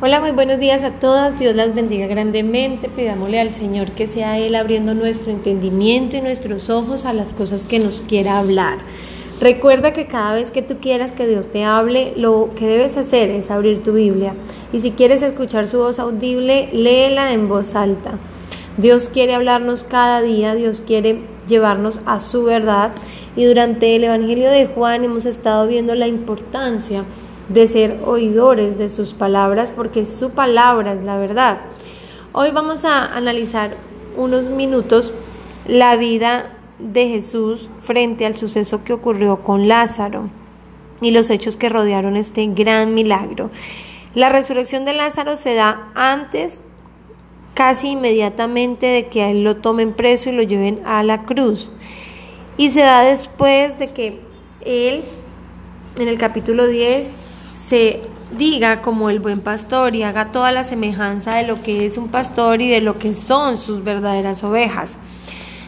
Hola, muy buenos días a todas. Dios las bendiga grandemente. Pidámosle al Señor que sea Él abriendo nuestro entendimiento y nuestros ojos a las cosas que nos quiera hablar. Recuerda que cada vez que tú quieras que Dios te hable, lo que debes hacer es abrir tu Biblia. Y si quieres escuchar su voz audible, léela en voz alta. Dios quiere hablarnos cada día, Dios quiere llevarnos a su verdad. Y durante el Evangelio de Juan hemos estado viendo la importancia de ser oidores de sus palabras, porque su palabra es la verdad. Hoy vamos a analizar unos minutos la vida de Jesús frente al suceso que ocurrió con Lázaro y los hechos que rodearon este gran milagro. La resurrección de Lázaro se da antes, casi inmediatamente, de que a él lo tomen preso y lo lleven a la cruz. Y se da después de que él, en el capítulo 10, se diga como el buen pastor y haga toda la semejanza de lo que es un pastor y de lo que son sus verdaderas ovejas.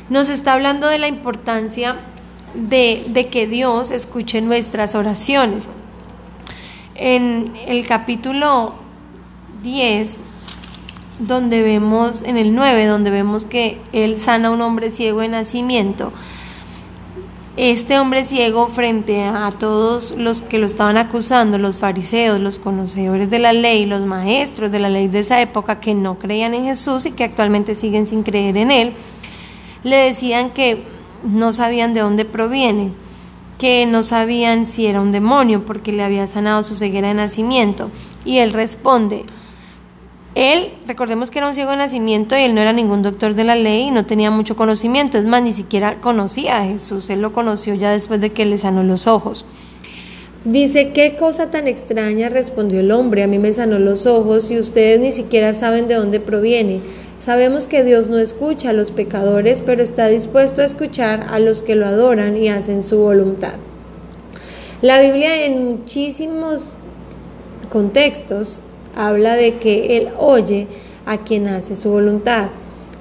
Nos está hablando de la importancia de, de que Dios escuche nuestras oraciones. En el capítulo 10, donde vemos, en el 9, donde vemos que Él sana a un hombre ciego de nacimiento, este hombre ciego frente a todos los que lo estaban acusando, los fariseos, los conocedores de la ley, los maestros de la ley de esa época que no creían en Jesús y que actualmente siguen sin creer en él, le decían que no sabían de dónde proviene, que no sabían si era un demonio porque le había sanado su ceguera de nacimiento. Y él responde, él, recordemos que era un ciego de nacimiento y él no era ningún doctor de la ley y no tenía mucho conocimiento, es más, ni siquiera conocía a Jesús, él lo conoció ya después de que le sanó los ojos. Dice, qué cosa tan extraña, respondió el hombre, a mí me sanó los ojos y ustedes ni siquiera saben de dónde proviene. Sabemos que Dios no escucha a los pecadores, pero está dispuesto a escuchar a los que lo adoran y hacen su voluntad. La Biblia en muchísimos contextos habla de que Él oye a quien hace su voluntad,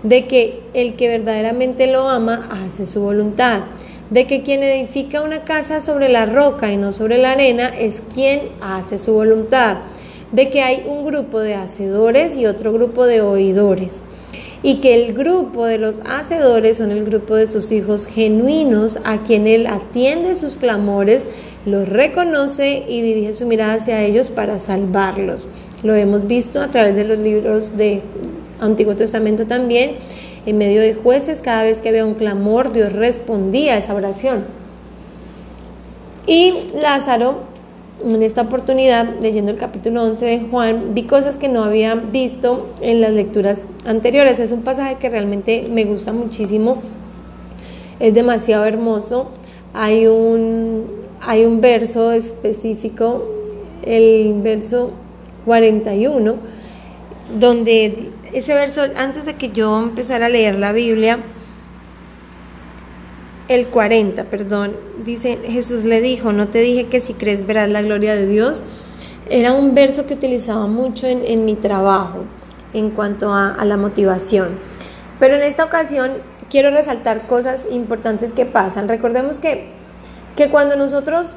de que el que verdaderamente lo ama hace su voluntad, de que quien edifica una casa sobre la roca y no sobre la arena es quien hace su voluntad, de que hay un grupo de hacedores y otro grupo de oidores y que el grupo de los hacedores son el grupo de sus hijos genuinos a quien él atiende sus clamores, los reconoce y dirige su mirada hacia ellos para salvarlos. Lo hemos visto a través de los libros de Antiguo Testamento también. En medio de jueces, cada vez que había un clamor, Dios respondía a esa oración. Y Lázaro, en esta oportunidad, leyendo el capítulo 11 de Juan, vi cosas que no había visto en las lecturas anteriores. Es un pasaje que realmente me gusta muchísimo. Es demasiado hermoso. Hay un, hay un verso específico, el verso 41, donde ese verso, antes de que yo empezara a leer la Biblia, el 40, perdón, dice, Jesús le dijo, no te dije que si crees verás la gloria de Dios. Era un verso que utilizaba mucho en, mi trabajo en cuanto a, a la motivación. Pero en esta ocasión quiero resaltar cosas importantes que pasan. Recordemos que, que cuando nosotros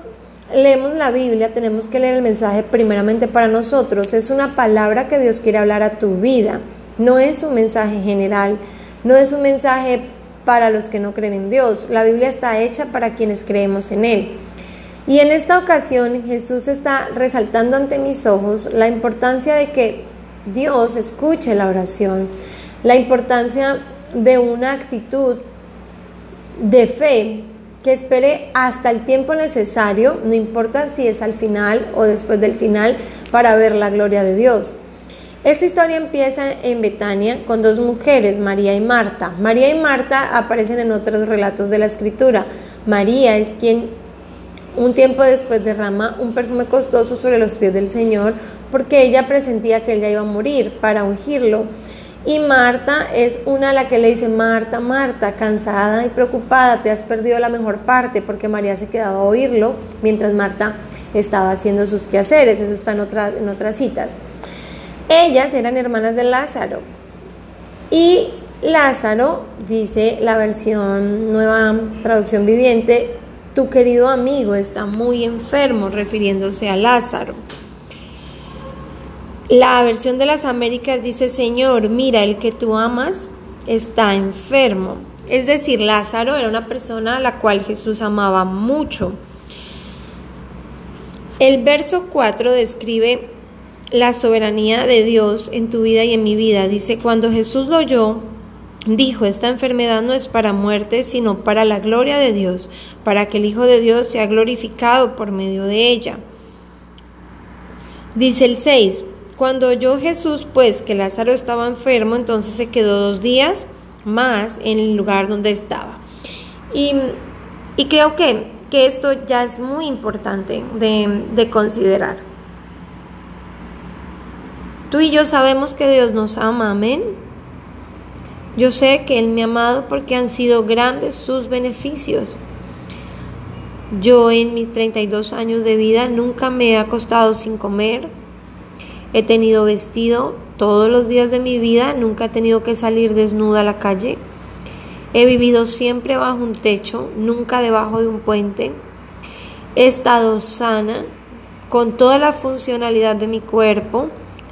leemos la Biblia, tenemos que leer el mensaje primeramente para nosotros. Es una palabra que Dios quiere hablar a tu vida. No es un mensaje general, no es un mensaje para los que no creen en Dios. La Biblia está hecha para quienes creemos en Él. Y en esta ocasión Jesús está resaltando ante mis ojos la importancia de que Dios escuche la oración, la importancia de una actitud de fe que espere hasta el tiempo necesario, no importa si es al final o después del final, para ver la gloria de Dios. Esta historia empieza en Betania con dos mujeres, María y Marta. María y Marta aparecen en otros relatos de la escritura. María es quien un tiempo después derrama un perfume costoso sobre los pies del Señor porque ella presentía que él ya iba a morir para ungirlo. Y Marta es una a la que le dice, Marta, Marta, cansada y preocupada, te has perdido la mejor parte porque María se quedaba a oírlo mientras Marta estaba haciendo sus quehaceres, eso está en, en otras citas. Ellas eran hermanas de Lázaro y Lázaro, dice la versión nueva traducción viviente, tu querido amigo está muy enfermo, refiriéndose a Lázaro. La versión de las Américas dice, Señor, mira, el que tú amas está enfermo. Es decir, Lázaro era una persona a la cual Jesús amaba mucho. El verso 4 describe la soberanía de Dios en tu vida y en mi vida. Dice, cuando Jesús lo oyó, dijo, esta enfermedad no es para muerte, sino para la gloria de Dios, para que el Hijo de Dios sea glorificado por medio de ella. Dice el 6, cuando oyó Jesús pues que Lázaro estaba enfermo, entonces se quedó dos días más en el lugar donde estaba. Y, creo que, que, esto ya es muy importante de, de considerar. Tú y yo sabemos que Dios nos ama, amén. Yo sé que Él me ha amado porque han sido grandes sus beneficios. Yo en mis 32 años de vida nunca me he acostado sin comer. He tenido vestido todos los días de mi vida, nunca he tenido que salir desnuda a la calle. He vivido siempre bajo un techo, nunca debajo de un puente. He estado sana, con toda la funcionalidad de mi cuerpo.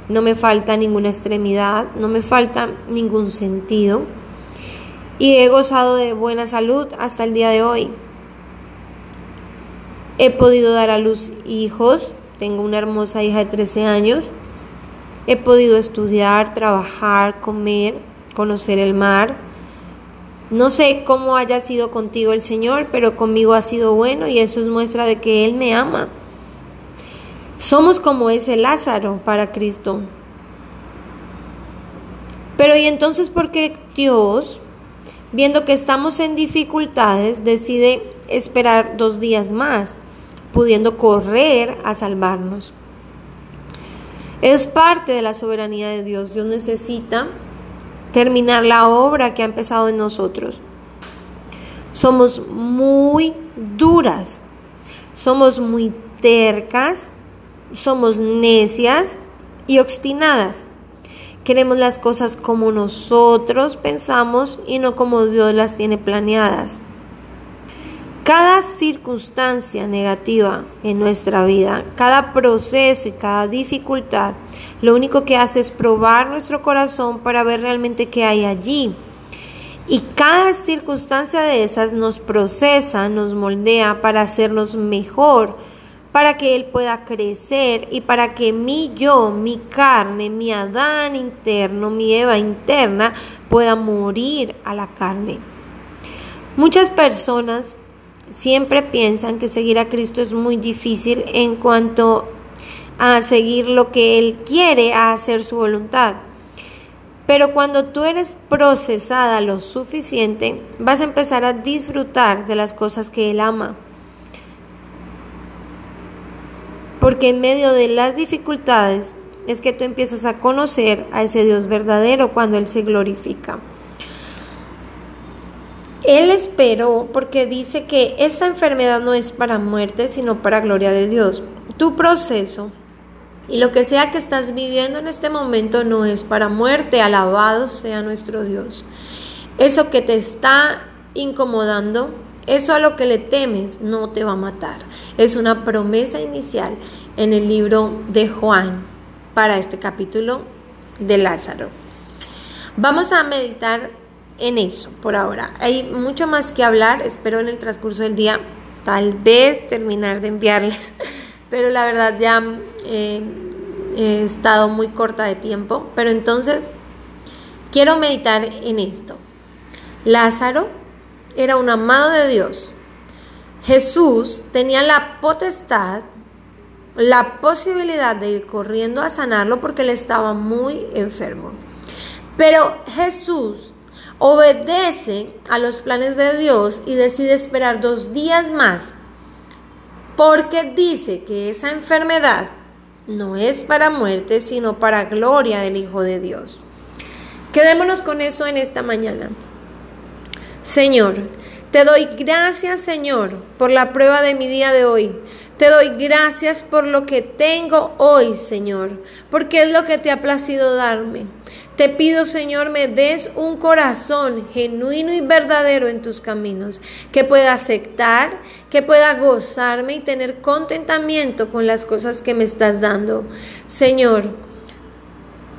No me falta ninguna extremidad, no me falta ningún sentido. Y he gozado de buena salud hasta el día de hoy. He podido dar a luz hijos, tengo una hermosa hija de 13 años. He podido estudiar, trabajar, comer, conocer el mar. No sé cómo haya sido contigo el Señor, pero conmigo ha sido bueno y eso es muestra de que Él me ama. Somos como ese Lázaro para Cristo. Pero ¿y entonces por qué Dios, viendo que estamos en dificultades, decide esperar dos días más? pudiendo correr a salvarnos. Es parte de la soberanía de Dios. Dios necesita terminar la obra que ha empezado en nosotros. Somos muy duras, somos muy tercas, somos necias y obstinadas. Queremos las cosas como nosotros pensamos y no como Dios las tiene planeadas. Cada circunstancia negativa en nuestra vida, cada proceso y cada dificultad, lo único que hace es probar nuestro corazón para ver realmente qué hay allí. Y cada circunstancia de esas nos procesa, nos moldea para hacernos mejor, para que Él pueda crecer y para que mi yo, mi carne, mi Adán interno, mi Eva interna pueda morir a la carne. Muchas personas siempre piensan que seguir a Cristo es muy difícil en cuanto a seguir lo que Él quiere, a hacer su voluntad. Pero cuando tú eres procesada lo suficiente, vas a empezar a disfrutar de las cosas que Él ama. Porque en medio de las dificultades es que tú empiezas a conocer a ese Dios verdadero cuando Él se glorifica. Él esperó porque dice que esta enfermedad no es para muerte, sino para gloria de Dios. Tu proceso y lo que sea que estás viviendo en este momento no es para muerte, alabado sea nuestro Dios. Eso que te está incomodando, eso a lo que le temes, no te va a matar. Es una promesa inicial en el libro de Juan para este capítulo de Lázaro. Vamos a meditar en eso por ahora. Hay mucho más que hablar, espero en el transcurso del día tal vez terminar de enviarles, pero la verdad ya eh, he estado muy corta de tiempo, pero entonces quiero meditar en esto. Lázaro era un amado de Dios. Jesús tenía la potestad, la posibilidad de ir corriendo a sanarlo porque él estaba muy enfermo. Pero Jesús obedece a los planes de Dios y decide esperar dos días más porque dice que esa enfermedad no es para muerte, sino para gloria del Hijo de Dios. Quedémonos con eso en esta mañana. Señor, te doy gracias, Señor, por la prueba de mi día de hoy. Te doy gracias por lo que tengo hoy, Señor, porque es lo que te ha placido darme. Te pido, Señor, me des un corazón genuino y verdadero en tus caminos, que pueda aceptar, que pueda gozarme y tener contentamiento con las cosas que me estás dando. Señor,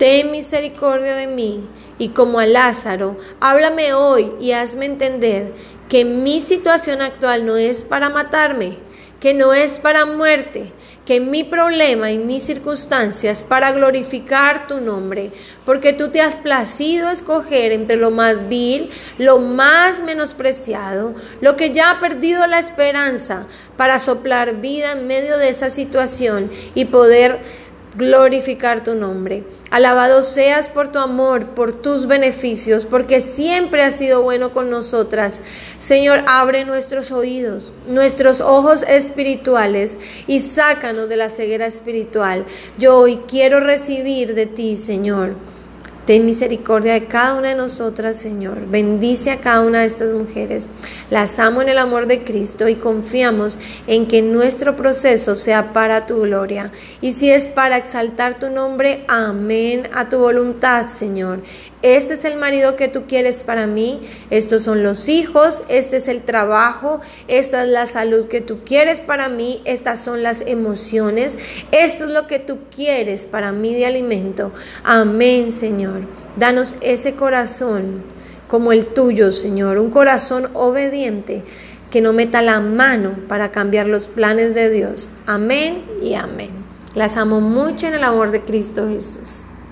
Ten misericordia de mí y como a Lázaro, háblame hoy y hazme entender que mi situación actual no es para matarme, que no es para muerte, que mi problema y mis circunstancias para glorificar tu nombre, porque tú te has placido escoger entre lo más vil, lo más menospreciado, lo que ya ha perdido la esperanza, para soplar vida en medio de esa situación y poder glorificar tu nombre. Alabado seas por tu amor, por tus beneficios, porque siempre has sido bueno con nosotras. Señor, abre nuestros oídos, nuestros ojos espirituales y sácanos de la ceguera espiritual. Yo hoy quiero recibir de ti, Señor Ten misericordia de cada una de nosotras, Señor. Bendice a cada una de estas mujeres. Las amo en el amor de Cristo y confiamos en que nuestro proceso sea para tu gloria. Y si es para exaltar tu nombre, amén a tu voluntad, Señor. Este es el marido que tú quieres para mí, estos son los hijos, este es el trabajo, esta es la salud que tú quieres para mí, estas son las emociones, esto es lo que tú quieres para mí de alimento. Amén, Danos ese corazón como el tuyo, Señor, un corazón obediente que no meta la mano para cambiar los planes de Dios. Amén y amén. Las amo mucho en el amor de Cristo Jesús.